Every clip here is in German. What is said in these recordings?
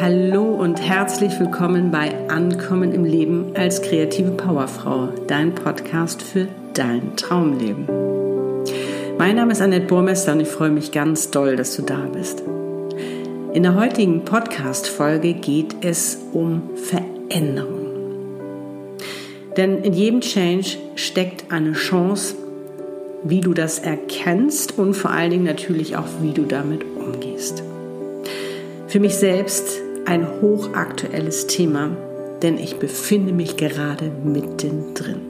Hallo und herzlich willkommen bei Ankommen im Leben als kreative Powerfrau, dein Podcast für dein Traumleben. Mein Name ist Annette Burmester und ich freue mich ganz doll, dass du da bist. In der heutigen Podcast-Folge geht es um Veränderung. Denn in jedem Change steckt eine Chance, wie du das erkennst und vor allen Dingen natürlich auch, wie du damit umgehst. Für mich selbst ein hochaktuelles Thema, denn ich befinde mich gerade mittendrin.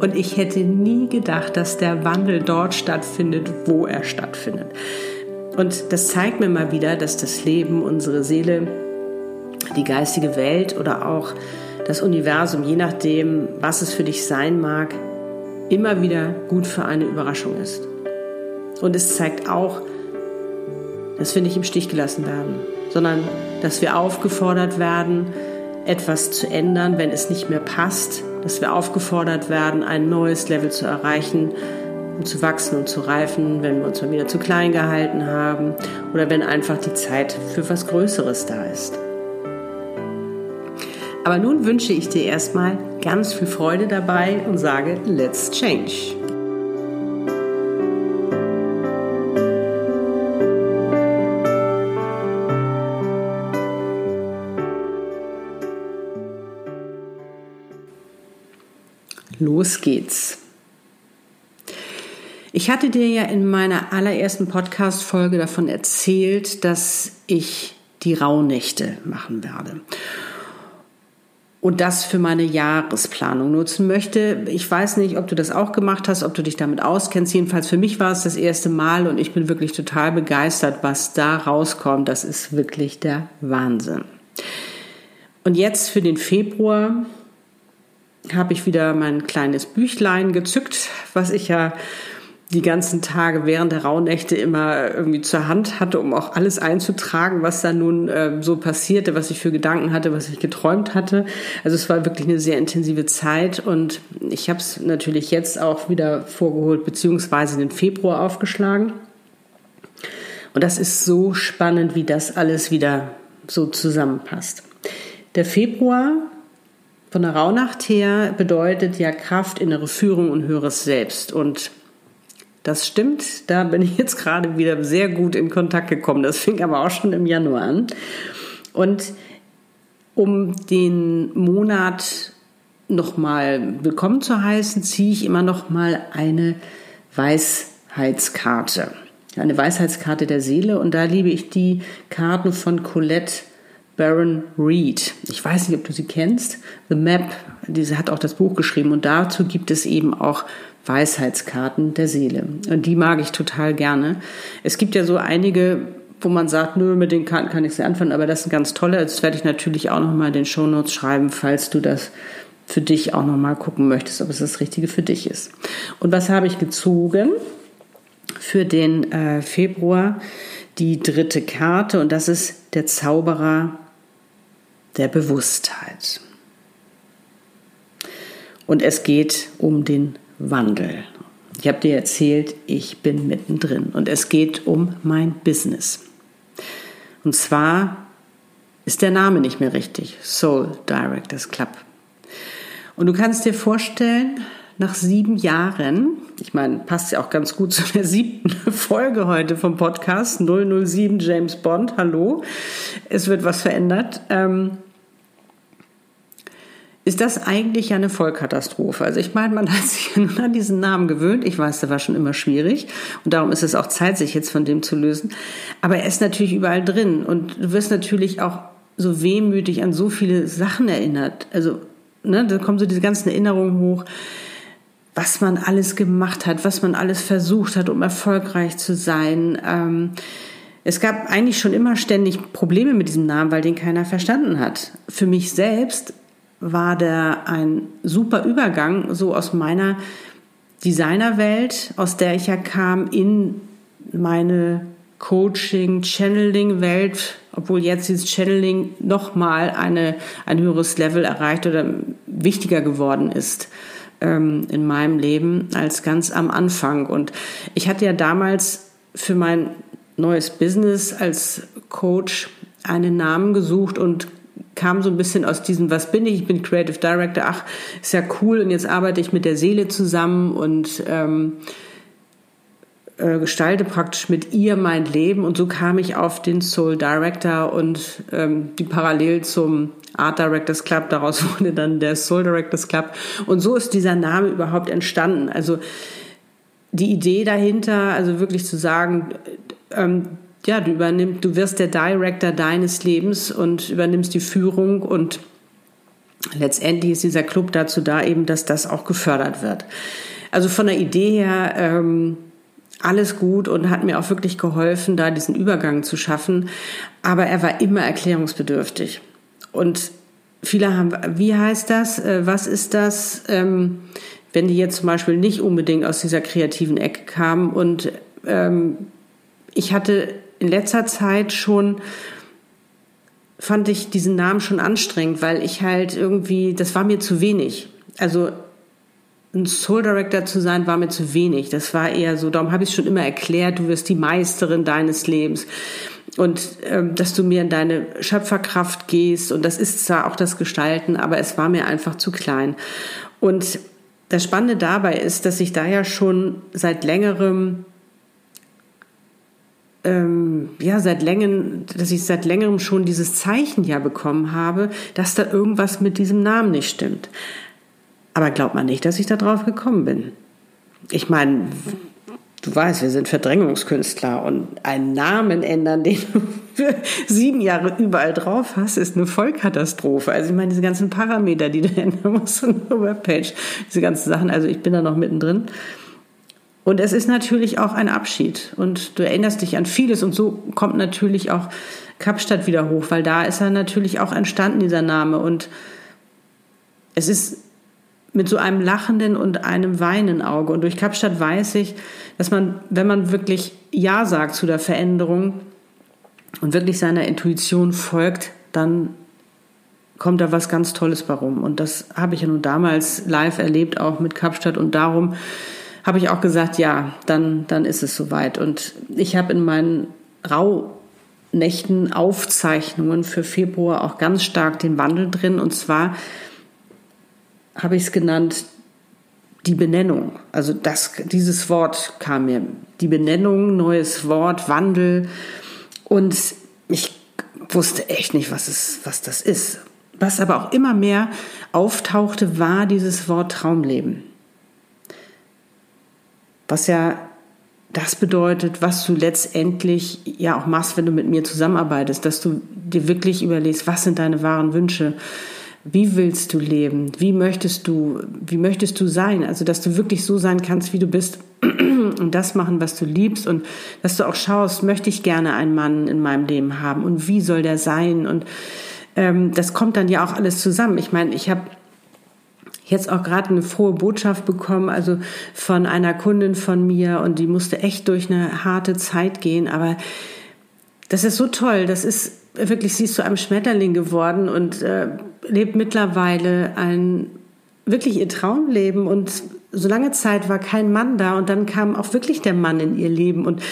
Und ich hätte nie gedacht, dass der Wandel dort stattfindet, wo er stattfindet. Und das zeigt mir mal wieder, dass das Leben, unsere Seele, die geistige Welt oder auch das Universum, je nachdem, was es für dich sein mag, immer wieder gut für eine Überraschung ist. Und es zeigt auch, dass wir nicht im Stich gelassen werden sondern dass wir aufgefordert werden, etwas zu ändern, wenn es nicht mehr passt, dass wir aufgefordert werden, ein neues Level zu erreichen, um zu wachsen und zu reifen, wenn wir uns mal wieder zu klein gehalten haben oder wenn einfach die Zeit für was Größeres da ist. Aber nun wünsche ich dir erstmal ganz viel Freude dabei und sage, let's change. Los geht's. Ich hatte dir ja in meiner allerersten Podcast-Folge davon erzählt, dass ich die Rauhnächte machen werde und das für meine Jahresplanung nutzen möchte. Ich weiß nicht, ob du das auch gemacht hast, ob du dich damit auskennst. Jedenfalls für mich war es das erste Mal und ich bin wirklich total begeistert, was da rauskommt. Das ist wirklich der Wahnsinn. Und jetzt für den Februar habe ich wieder mein kleines Büchlein gezückt, was ich ja die ganzen Tage während der Rauhnächte immer irgendwie zur Hand hatte, um auch alles einzutragen, was da nun äh, so passierte, was ich für Gedanken hatte, was ich geträumt hatte. Also es war wirklich eine sehr intensive Zeit und ich habe es natürlich jetzt auch wieder vorgeholt, beziehungsweise den Februar aufgeschlagen. Und das ist so spannend, wie das alles wieder so zusammenpasst. Der Februar von der Rauhnacht her bedeutet ja Kraft, innere Führung und höheres Selbst. Und das stimmt, da bin ich jetzt gerade wieder sehr gut in Kontakt gekommen. Das fing aber auch schon im Januar an. Und um den Monat nochmal willkommen zu heißen, ziehe ich immer nochmal eine Weisheitskarte. Eine Weisheitskarte der Seele. Und da liebe ich die Karten von Colette Baron Reed. Ich weiß nicht, ob du sie kennst. The Map, diese hat auch das Buch geschrieben und dazu gibt es eben auch Weisheitskarten der Seele. Und die mag ich total gerne. Es gibt ja so einige, wo man sagt, nö, mit den Karten kann ich sie anfangen, aber das sind ganz tolle. Das werde ich natürlich auch nochmal in den Shownotes schreiben, falls du das für dich auch nochmal gucken möchtest, ob es das Richtige für dich ist. Und was habe ich gezogen für den äh, Februar? Die dritte Karte und das ist der Zauberer der Bewusstheit. Und es geht um den Wandel. Ich habe dir erzählt, ich bin mittendrin und es geht um mein Business. Und zwar ist der Name nicht mehr richtig, Soul Directors Club. Und du kannst dir vorstellen, nach sieben Jahren, ich meine, passt ja auch ganz gut zu der siebten Folge heute vom Podcast 007 James Bond, hallo, es wird was verändert. Ähm, ist das eigentlich ja eine Vollkatastrophe. Also ich meine, man hat sich nun an diesen Namen gewöhnt. Ich weiß, der war schon immer schwierig und darum ist es auch Zeit, sich jetzt von dem zu lösen. Aber er ist natürlich überall drin und du wirst natürlich auch so wehmütig an so viele Sachen erinnert. Also ne, da kommen so diese ganzen Erinnerungen hoch, was man alles gemacht hat, was man alles versucht hat, um erfolgreich zu sein. Ähm, es gab eigentlich schon immer ständig Probleme mit diesem Namen, weil den keiner verstanden hat. Für mich selbst war der ein super Übergang so aus meiner Designerwelt, aus der ich ja kam, in meine Coaching, Channeling-Welt, obwohl jetzt dieses Channeling nochmal eine, ein höheres Level erreicht oder wichtiger geworden ist ähm, in meinem Leben als ganz am Anfang. Und ich hatte ja damals für mein neues Business als Coach einen Namen gesucht und kam so ein bisschen aus diesem, was bin ich? Ich bin Creative Director. Ach, ist ja cool. Und jetzt arbeite ich mit der Seele zusammen und ähm, äh, gestalte praktisch mit ihr mein Leben. Und so kam ich auf den Soul Director und ähm, die parallel zum Art Directors Club. Daraus wurde dann der Soul Directors Club. Und so ist dieser Name überhaupt entstanden. Also die Idee dahinter, also wirklich zu sagen, ähm, ja, du übernimmst, du wirst der Director deines Lebens und übernimmst die Führung und letztendlich ist dieser Club dazu da, eben, dass das auch gefördert wird. Also von der Idee her ähm, alles gut und hat mir auch wirklich geholfen, da diesen Übergang zu schaffen. Aber er war immer erklärungsbedürftig. Und viele haben, wie heißt das? Äh, was ist das? Ähm, wenn die jetzt zum Beispiel nicht unbedingt aus dieser kreativen Ecke kamen und ähm, ich hatte in letzter Zeit schon fand ich diesen Namen schon anstrengend, weil ich halt irgendwie, das war mir zu wenig. Also ein Soul Director zu sein, war mir zu wenig. Das war eher so, darum habe ich es schon immer erklärt, du wirst die Meisterin deines Lebens. Und ähm, dass du mir in deine Schöpferkraft gehst. Und das ist zwar auch das Gestalten, aber es war mir einfach zu klein. Und das Spannende dabei ist, dass ich da ja schon seit längerem ähm, ja seit längerem, dass ich seit längerem schon dieses Zeichen ja bekommen habe, dass da irgendwas mit diesem Namen nicht stimmt. Aber glaubt man nicht, dass ich da drauf gekommen bin. Ich meine, du weißt, wir sind Verdrängungskünstler und einen Namen ändern, den du für sieben Jahre überall drauf hast, ist eine Vollkatastrophe. Also ich meine, diese ganzen Parameter, die du ändern musst in der Webpage, diese ganzen Sachen, also ich bin da noch mittendrin. Und es ist natürlich auch ein Abschied. Und du erinnerst dich an vieles. Und so kommt natürlich auch Kapstadt wieder hoch, weil da ist er natürlich auch entstanden, dieser Name. Und es ist mit so einem lachenden und einem weinen Auge. Und durch Kapstadt weiß ich, dass man, wenn man wirklich Ja sagt zu der Veränderung und wirklich seiner Intuition folgt, dann kommt da was ganz Tolles warum. Und das habe ich ja nun damals live erlebt, auch mit Kapstadt. Und darum habe ich auch gesagt, ja, dann, dann ist es soweit. Und ich habe in meinen Rauhnächten Aufzeichnungen für Februar auch ganz stark den Wandel drin. Und zwar habe ich es genannt, die Benennung. Also das, dieses Wort kam mir. Die Benennung, neues Wort, Wandel. Und ich wusste echt nicht, was, es, was das ist. Was aber auch immer mehr auftauchte, war dieses Wort Traumleben. Was ja das bedeutet, was du letztendlich ja auch machst, wenn du mit mir zusammenarbeitest, dass du dir wirklich überlegst, was sind deine wahren Wünsche, wie willst du leben, wie möchtest du, wie möchtest du sein, also dass du wirklich so sein kannst, wie du bist und das machen, was du liebst und dass du auch schaust, möchte ich gerne einen Mann in meinem Leben haben und wie soll der sein? Und ähm, das kommt dann ja auch alles zusammen. Ich meine, ich habe jetzt auch gerade eine frohe Botschaft bekommen, also von einer Kundin von mir und die musste echt durch eine harte Zeit gehen, aber das ist so toll, das ist wirklich, sie ist zu einem Schmetterling geworden und äh, lebt mittlerweile ein wirklich ihr Traumleben und so lange Zeit war kein Mann da und dann kam auch wirklich der Mann in ihr Leben. Und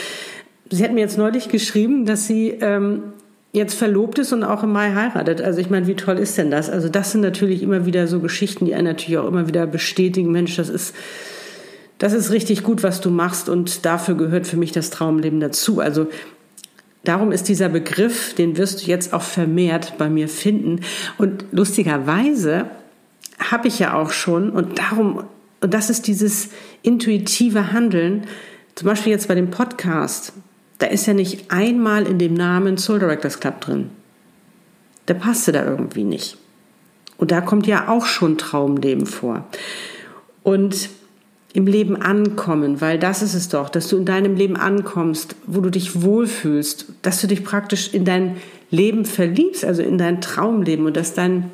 sie hat mir jetzt neulich geschrieben, dass sie ähm, jetzt verlobt ist und auch im Mai heiratet. Also ich meine, wie toll ist denn das? Also das sind natürlich immer wieder so Geschichten, die einen natürlich auch immer wieder bestätigen, Mensch, das ist, das ist richtig gut, was du machst und dafür gehört für mich das Traumleben dazu. Also darum ist dieser Begriff, den wirst du jetzt auch vermehrt bei mir finden. Und lustigerweise habe ich ja auch schon und darum, und das ist dieses intuitive Handeln, zum Beispiel jetzt bei dem Podcast, da ist ja nicht einmal in dem Namen Soul Directors Club drin. Der passte da irgendwie nicht. Und da kommt ja auch schon Traumleben vor. Und im Leben ankommen, weil das ist es doch, dass du in deinem Leben ankommst, wo du dich wohlfühlst, dass du dich praktisch in dein Leben verliebst, also in dein Traumleben und dass dein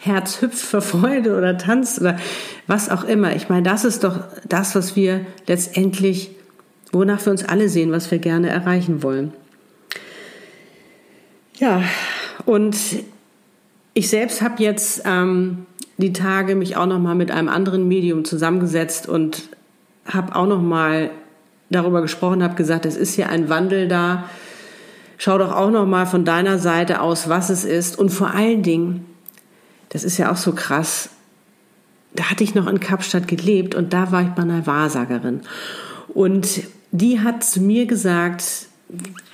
Herz hüpft vor Freude oder tanzt oder was auch immer. Ich meine, das ist doch das, was wir letztendlich wonach wir uns alle sehen, was wir gerne erreichen wollen. Ja, und ich selbst habe jetzt ähm, die Tage mich auch noch mal mit einem anderen Medium zusammengesetzt und habe auch noch mal darüber gesprochen, habe gesagt, es ist hier ein Wandel da. schau doch auch noch mal von deiner Seite aus, was es ist. Und vor allen Dingen, das ist ja auch so krass, da hatte ich noch in Kapstadt gelebt und da war ich bei einer Wahrsagerin. Und die hat zu mir gesagt,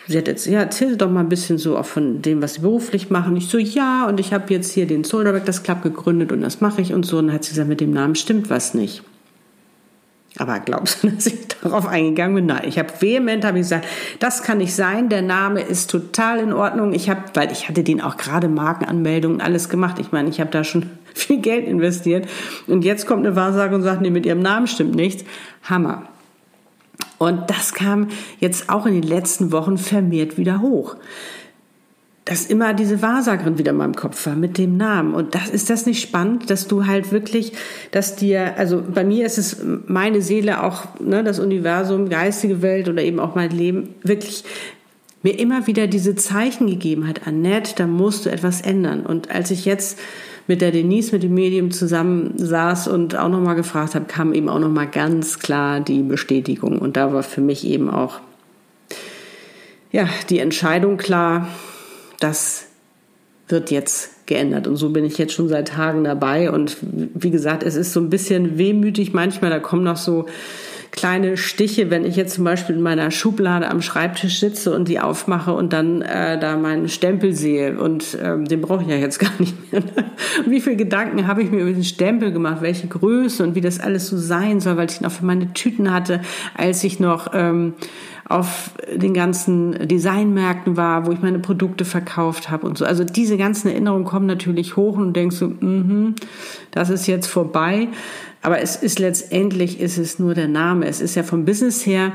sie hat jetzt, ja, erzähl doch mal ein bisschen so auch von dem, was sie beruflich machen. Ich so, ja, und ich habe jetzt hier den Soul das Club gegründet und das mache ich und so. Und dann hat sie gesagt, mit dem Namen stimmt was nicht. Aber glaubst du, dass ich darauf eingegangen bin? Nein, ich habe vehement habe ich gesagt, das kann nicht sein. Der Name ist total in Ordnung. Ich habe, weil ich hatte den auch gerade Markenanmeldungen alles gemacht. Ich meine, ich habe da schon viel Geld investiert. Und jetzt kommt eine Wahrsage und sagt, nee, mit ihrem Namen stimmt nichts. Hammer. Und das kam jetzt auch in den letzten Wochen vermehrt wieder hoch dass immer diese Wahrsagerin wieder in meinem Kopf war mit dem Namen. Und das ist das nicht spannend, dass du halt wirklich, dass dir, also bei mir ist es meine Seele auch, ne, das Universum, geistige Welt oder eben auch mein Leben, wirklich mir immer wieder diese Zeichen gegeben hat, Annette, da musst du etwas ändern. Und als ich jetzt mit der Denise, mit dem Medium zusammen saß und auch nochmal gefragt habe, kam eben auch nochmal ganz klar die Bestätigung. Und da war für mich eben auch, ja, die Entscheidung klar, das wird jetzt geändert. Und so bin ich jetzt schon seit Tagen dabei. Und wie gesagt, es ist so ein bisschen wehmütig manchmal. Da kommen noch so kleine Stiche, wenn ich jetzt zum Beispiel in meiner Schublade am Schreibtisch sitze und die aufmache und dann äh, da meinen Stempel sehe und ähm, den brauche ich ja jetzt gar nicht mehr. wie viele Gedanken habe ich mir über den Stempel gemacht, welche Größe und wie das alles so sein soll, weil ich ihn auch für meine Tüten hatte, als ich noch ähm, auf den ganzen Designmärkten war, wo ich meine Produkte verkauft habe und so. Also diese ganzen Erinnerungen kommen natürlich hoch und denkst so, mm das ist jetzt vorbei. Aber es ist letztendlich ist es nur der Name. Es ist ja vom Business her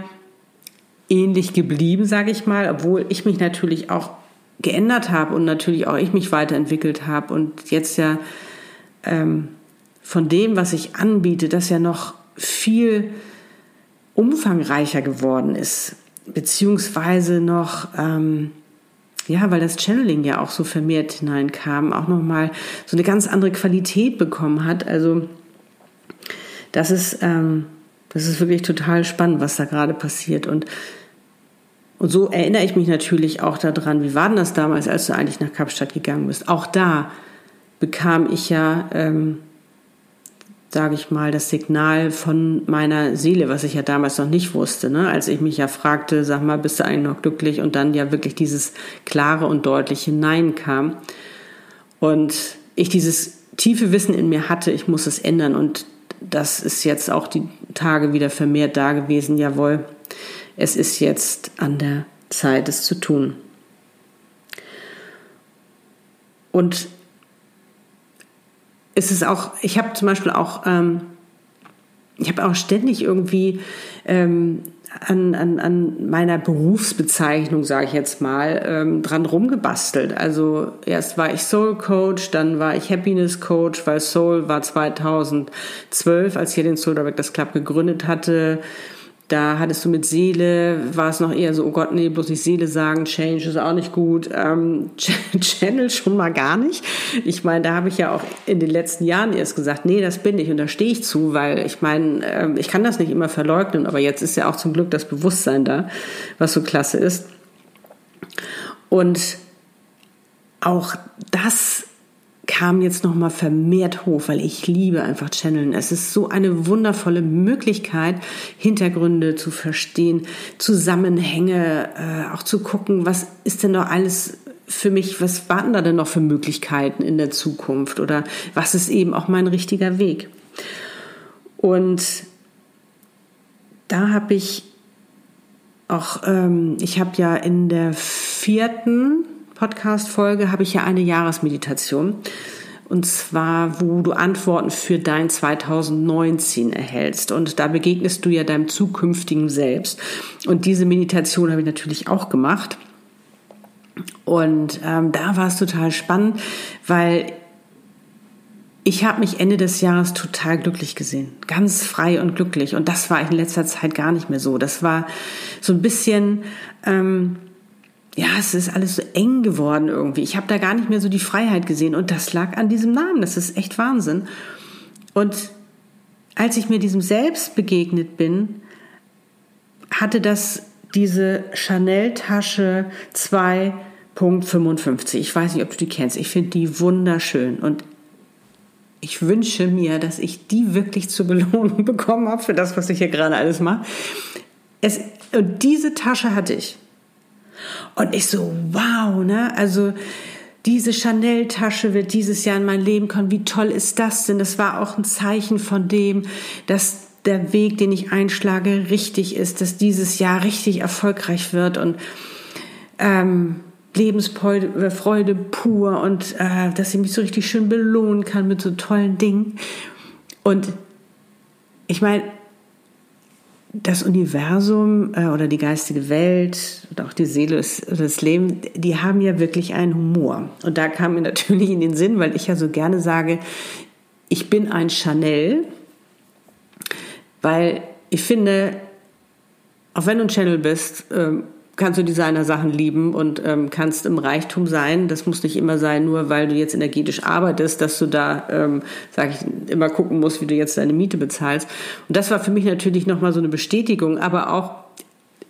ähnlich geblieben, sage ich mal, obwohl ich mich natürlich auch geändert habe und natürlich auch ich mich weiterentwickelt habe und jetzt ja ähm, von dem, was ich anbiete, das ja noch viel umfangreicher geworden ist, beziehungsweise noch, ähm, ja, weil das Channeling ja auch so vermehrt hineinkam, auch nochmal so eine ganz andere Qualität bekommen hat. Also das ist, ähm, das ist wirklich total spannend, was da gerade passiert. Und, und so erinnere ich mich natürlich auch daran, wie war denn das damals, als du eigentlich nach Kapstadt gegangen bist? Auch da bekam ich ja ähm, sage ich mal, das Signal von meiner Seele, was ich ja damals noch nicht wusste, ne? als ich mich ja fragte, sag mal, bist du eigentlich noch glücklich? Und dann ja wirklich dieses klare und deutliche Nein kam. Und ich dieses tiefe Wissen in mir hatte, ich muss es ändern. Und das ist jetzt auch die Tage wieder vermehrt da gewesen. Jawohl, es ist jetzt an der Zeit, es zu tun. Und ist es auch, ich habe zum Beispiel auch, ähm, ich habe auch ständig irgendwie ähm, an, an, an meiner Berufsbezeichnung, sage ich jetzt mal, ähm, dran rumgebastelt. Also erst war ich Soul Coach, dann war ich Happiness Coach, weil Soul war 2012, als ich den Soul Directors Club gegründet hatte. Da hattest du mit Seele, war es noch eher so, oh Gott, nee, bloß nicht Seele sagen, Change ist auch nicht gut. Ähm, Channel schon mal gar nicht. Ich meine, da habe ich ja auch in den letzten Jahren erst gesagt, nee, das bin ich und da stehe ich zu, weil ich meine, äh, ich kann das nicht immer verleugnen, aber jetzt ist ja auch zum Glück das Bewusstsein da, was so klasse ist. Und auch das kam jetzt noch mal vermehrt hoch, weil ich liebe einfach Channeln. Es ist so eine wundervolle Möglichkeit, Hintergründe zu verstehen, Zusammenhänge, äh, auch zu gucken, was ist denn noch alles für mich, was warten da denn noch für Möglichkeiten in der Zukunft oder was ist eben auch mein richtiger Weg. Und da habe ich auch, ähm, ich habe ja in der vierten Podcast-Folge habe ich ja eine Jahresmeditation. Und zwar, wo du Antworten für dein 2019 erhältst. Und da begegnest du ja deinem zukünftigen Selbst. Und diese Meditation habe ich natürlich auch gemacht. Und ähm, da war es total spannend, weil ich habe mich Ende des Jahres total glücklich gesehen, ganz frei und glücklich. Und das war in letzter Zeit gar nicht mehr so. Das war so ein bisschen ähm, ja, es ist alles so eng geworden irgendwie. Ich habe da gar nicht mehr so die Freiheit gesehen und das lag an diesem Namen. Das ist echt Wahnsinn. Und als ich mir diesem Selbst begegnet bin, hatte das diese Chanel-Tasche 2.55. Ich weiß nicht, ob du die kennst. Ich finde die wunderschön und ich wünsche mir, dass ich die wirklich zur Belohnung bekommen habe für das, was ich hier gerade alles mache. Es, und diese Tasche hatte ich. Und ich so, wow, ne? Also diese Chanel-Tasche wird dieses Jahr in mein Leben kommen. Wie toll ist das denn? Das war auch ein Zeichen von dem, dass der Weg, den ich einschlage, richtig ist, dass dieses Jahr richtig erfolgreich wird und ähm, Lebensfreude Freude pur und äh, dass ich mich so richtig schön belohnen kann mit so tollen Dingen. Und ich meine, das Universum äh, oder die geistige Welt oder auch die Seele, das, das Leben, die haben ja wirklich einen Humor. Und da kam mir natürlich in den Sinn, weil ich ja so gerne sage, ich bin ein Chanel, weil ich finde, auch wenn du ein Channel bist, ähm, kannst du Designer-Sachen lieben und ähm, kannst im Reichtum sein. Das muss nicht immer sein, nur weil du jetzt energetisch arbeitest, dass du da, ähm, sage ich, immer gucken musst, wie du jetzt deine Miete bezahlst. Und das war für mich natürlich nochmal so eine Bestätigung, aber auch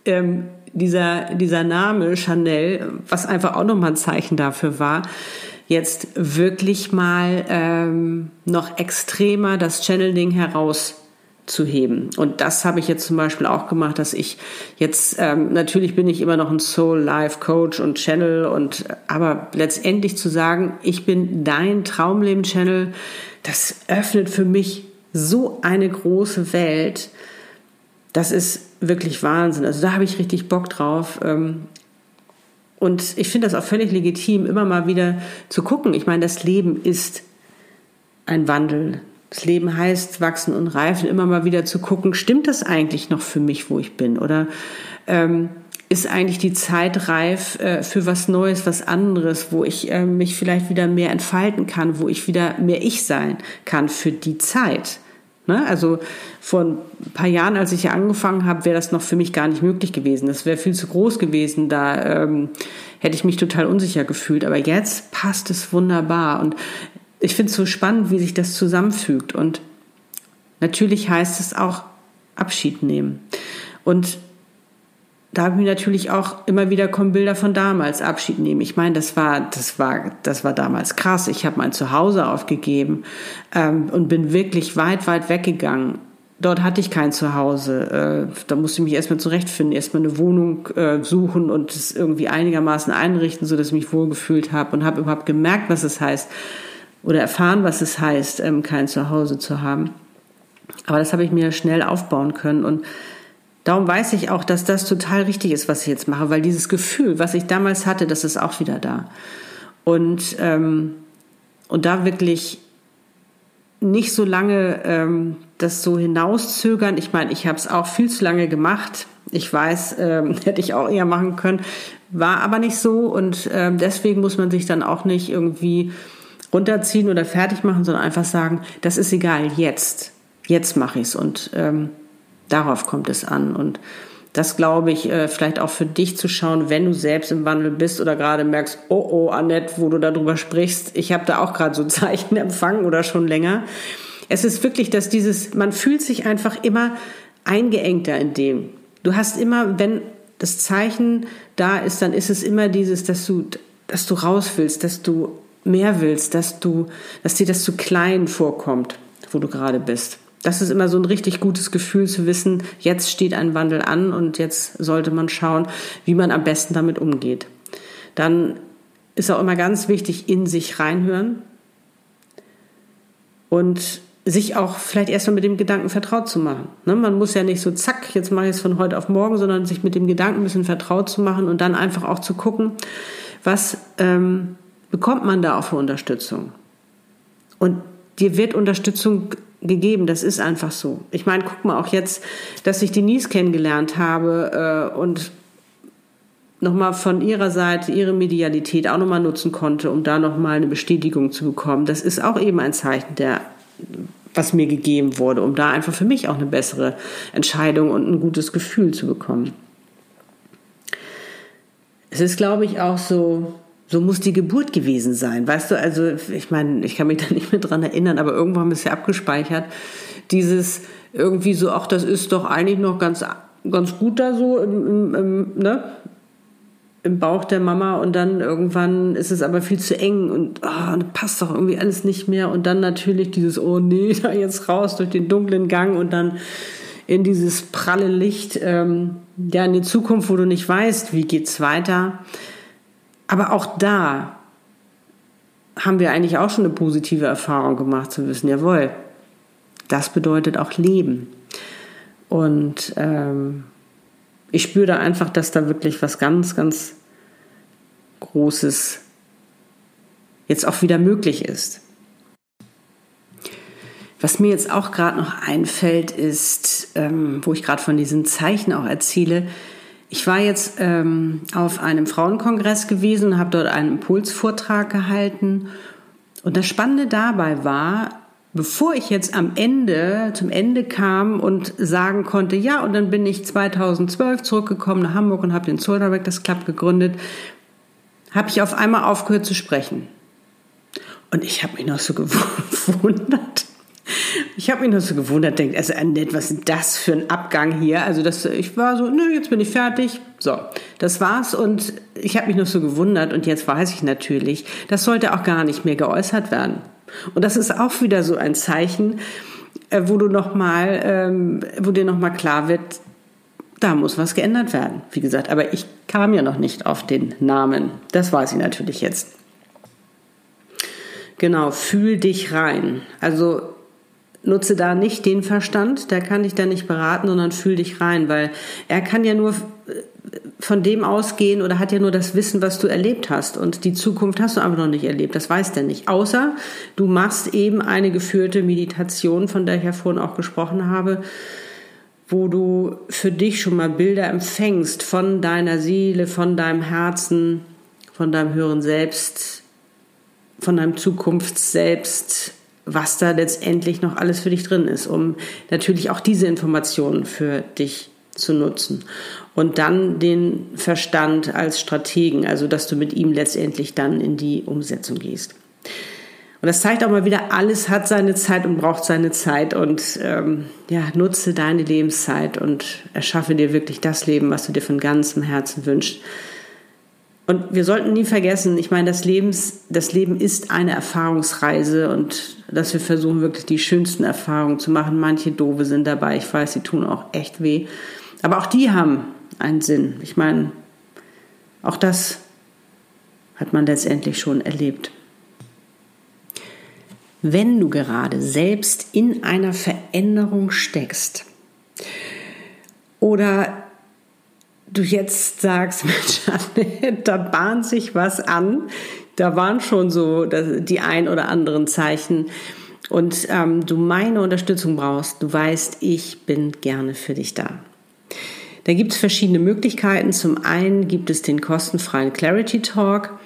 ähm, dieser, dieser Name Chanel, was einfach auch nochmal ein Zeichen dafür war, jetzt wirklich mal ähm, noch extremer das Channeling heraus zu heben. Und das habe ich jetzt zum Beispiel auch gemacht, dass ich jetzt, ähm, natürlich bin ich immer noch ein Soul Life Coach und Channel und, aber letztendlich zu sagen, ich bin dein Traumleben Channel, das öffnet für mich so eine große Welt. Das ist wirklich Wahnsinn. Also da habe ich richtig Bock drauf. Ähm, und ich finde das auch völlig legitim, immer mal wieder zu gucken. Ich meine, das Leben ist ein Wandel. Das Leben heißt wachsen und reifen, immer mal wieder zu gucken, stimmt das eigentlich noch für mich, wo ich bin? Oder ähm, ist eigentlich die Zeit reif äh, für was Neues, was anderes, wo ich äh, mich vielleicht wieder mehr entfalten kann, wo ich wieder mehr ich sein kann für die Zeit? Ne? Also vor ein paar Jahren, als ich hier angefangen habe, wäre das noch für mich gar nicht möglich gewesen. Das wäre viel zu groß gewesen. Da ähm, hätte ich mich total unsicher gefühlt. Aber jetzt passt es wunderbar. Und ich finde es so spannend, wie sich das zusammenfügt. Und natürlich heißt es auch Abschied nehmen. Und da habe ich natürlich auch immer wieder kommen Bilder von damals Abschied nehmen. Ich meine, das war, das war, das war damals krass. Ich habe mein Zuhause aufgegeben ähm, und bin wirklich weit, weit weggegangen. Dort hatte ich kein Zuhause. Äh, da musste ich mich erstmal zurechtfinden, erstmal eine Wohnung äh, suchen und es irgendwie einigermaßen einrichten, so dass ich mich wohlgefühlt habe und habe überhaupt gemerkt, was es heißt, oder erfahren, was es heißt, ähm, kein Zuhause zu haben. Aber das habe ich mir schnell aufbauen können und darum weiß ich auch, dass das total richtig ist, was ich jetzt mache, weil dieses Gefühl, was ich damals hatte, das ist auch wieder da. Und, ähm, und da wirklich nicht so lange ähm, das so hinauszögern. Ich meine, ich habe es auch viel zu lange gemacht. Ich weiß, ähm, hätte ich auch eher machen können, war aber nicht so und ähm, deswegen muss man sich dann auch nicht irgendwie runterziehen oder fertig machen, sondern einfach sagen, das ist egal, jetzt. Jetzt mache ich es und ähm, darauf kommt es an. Und das glaube ich, äh, vielleicht auch für dich zu schauen, wenn du selbst im Wandel bist oder gerade merkst, oh oh, Annette, wo du darüber sprichst, ich habe da auch gerade so Zeichen empfangen oder schon länger. Es ist wirklich, dass dieses, man fühlt sich einfach immer eingeengter in dem. Du hast immer, wenn das Zeichen da ist, dann ist es immer dieses, dass du, dass du raus willst, dass du mehr willst, dass du, dass dir das zu klein vorkommt, wo du gerade bist. Das ist immer so ein richtig gutes Gefühl zu wissen, jetzt steht ein Wandel an und jetzt sollte man schauen, wie man am besten damit umgeht. Dann ist auch immer ganz wichtig, in sich reinhören und sich auch vielleicht erstmal mit dem Gedanken vertraut zu machen. Ne? Man muss ja nicht so, zack, jetzt mache ich es von heute auf morgen, sondern sich mit dem Gedanken ein bisschen vertraut zu machen und dann einfach auch zu gucken, was ähm, bekommt man da auch für Unterstützung. Und dir wird Unterstützung gegeben, das ist einfach so. Ich meine, guck mal auch jetzt, dass ich Denise kennengelernt habe äh, und nochmal von ihrer Seite ihre Medialität auch nochmal nutzen konnte, um da nochmal eine Bestätigung zu bekommen. Das ist auch eben ein Zeichen der was mir gegeben wurde, um da einfach für mich auch eine bessere Entscheidung und ein gutes Gefühl zu bekommen. Es ist, glaube ich, auch so, so muss die Geburt gewesen sein. Weißt du, also ich meine, ich kann mich da nicht mehr dran erinnern, aber irgendwo haben wir es ja abgespeichert. Dieses irgendwie so, ach, das ist doch eigentlich noch ganz ganz gut da so im, im, im, ne? im Bauch der Mama und dann irgendwann ist es aber viel zu eng und oh, passt doch irgendwie alles nicht mehr und dann natürlich dieses, oh nee, da jetzt raus durch den dunklen Gang und dann in dieses pralle Licht, ähm, ja, in die Zukunft, wo du nicht weißt, wie geht's weiter. Aber auch da haben wir eigentlich auch schon eine positive Erfahrung gemacht, zu wissen, jawohl, das bedeutet auch Leben. Und ähm, ich spüre da einfach, dass da wirklich was ganz, ganz Großes jetzt auch wieder möglich ist. Was mir jetzt auch gerade noch einfällt, ist, ähm, wo ich gerade von diesen Zeichen auch erzähle, ich war jetzt ähm, auf einem Frauenkongress gewesen habe dort einen Impulsvortrag gehalten. Und das Spannende dabei war, bevor ich jetzt am Ende, zum Ende kam und sagen konnte, ja, und dann bin ich 2012 zurückgekommen nach Hamburg und habe den Soul Directors Club gegründet, habe ich auf einmal aufgehört zu sprechen. Und ich habe mich noch so gewundert. Ich habe mich noch so gewundert, denkt, also Annette, was ist das für ein Abgang hier? Also das, ich war so, nö, jetzt bin ich fertig. So, das war's und ich habe mich noch so gewundert und jetzt weiß ich natürlich, das sollte auch gar nicht mehr geäußert werden. Und das ist auch wieder so ein Zeichen, äh, wo du noch mal, ähm, wo dir noch mal klar wird, da muss was geändert werden. Wie gesagt, aber ich kam ja noch nicht auf den Namen. Das weiß ich natürlich jetzt. Genau, fühl dich rein. Also nutze da nicht den Verstand, der kann dich da nicht beraten, sondern fühl dich rein, weil er kann ja nur von dem ausgehen oder hat ja nur das Wissen, was du erlebt hast. Und die Zukunft hast du aber noch nicht erlebt. Das weiß der nicht. Außer du machst eben eine geführte Meditation, von der ich ja vorhin auch gesprochen habe, wo du für dich schon mal Bilder empfängst von deiner Seele, von deinem Herzen, von deinem höheren Selbst, von deinem Zukunftsselbst, was da letztendlich noch alles für dich drin ist, um natürlich auch diese Informationen für dich zu nutzen. Und dann den Verstand als Strategen, also dass du mit ihm letztendlich dann in die Umsetzung gehst. Und das zeigt auch mal wieder, alles hat seine Zeit und braucht seine Zeit. Und ähm, ja, nutze deine Lebenszeit und erschaffe dir wirklich das Leben, was du dir von ganzem Herzen wünschst. Und wir sollten nie vergessen, ich meine, das, Lebens, das Leben ist eine Erfahrungsreise und dass wir versuchen, wirklich die schönsten Erfahrungen zu machen. Manche doofe sind dabei, ich weiß, die tun auch echt weh. Aber auch die haben einen Sinn. Ich meine, auch das hat man letztendlich schon erlebt. Wenn du gerade selbst in einer Veränderung steckst oder du jetzt sagst, Mensch, da bahnt sich was an, da waren schon so die ein oder anderen Zeichen und ähm, du meine Unterstützung brauchst, du weißt, ich bin gerne für dich da. Da gibt es verschiedene Möglichkeiten. Zum einen gibt es den kostenfreien Clarity Talk,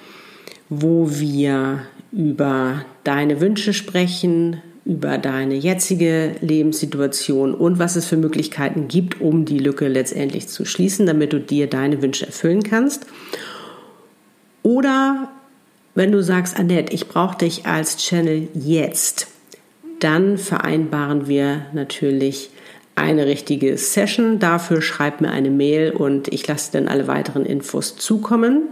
wo wir über deine Wünsche sprechen, über deine jetzige Lebenssituation und was es für Möglichkeiten gibt, um die Lücke letztendlich zu schließen, damit du dir deine Wünsche erfüllen kannst. Oder wenn du sagst, Annette, ich brauche dich als Channel jetzt, dann vereinbaren wir natürlich eine richtige Session. Dafür schreib mir eine Mail und ich lasse dann alle weiteren Infos zukommen.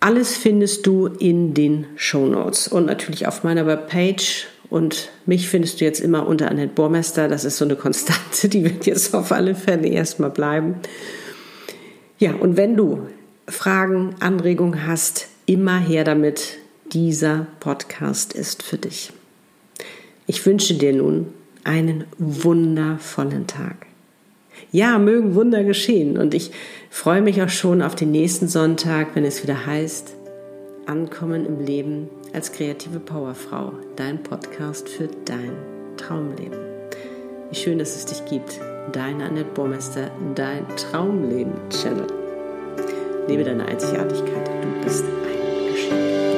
Alles findest du in den Show Notes und natürlich auf meiner Webpage und mich findest du jetzt immer unter Annette Bormester. Das ist so eine Konstante, die wird jetzt auf alle Fälle erstmal bleiben. Ja, und wenn du Fragen, Anregungen hast, immer her damit. Dieser Podcast ist für dich. Ich wünsche dir nun einen wundervollen Tag. Ja, mögen Wunder geschehen und ich freue mich auch schon auf den nächsten Sonntag, wenn es wieder heißt, Ankommen im Leben als kreative Powerfrau, dein Podcast für dein Traumleben. Wie schön, dass es dich gibt. Deine Annette Burmester, dein Traumleben-Channel. Lebe deine Einzigartigkeit, du bist ein Geschenk.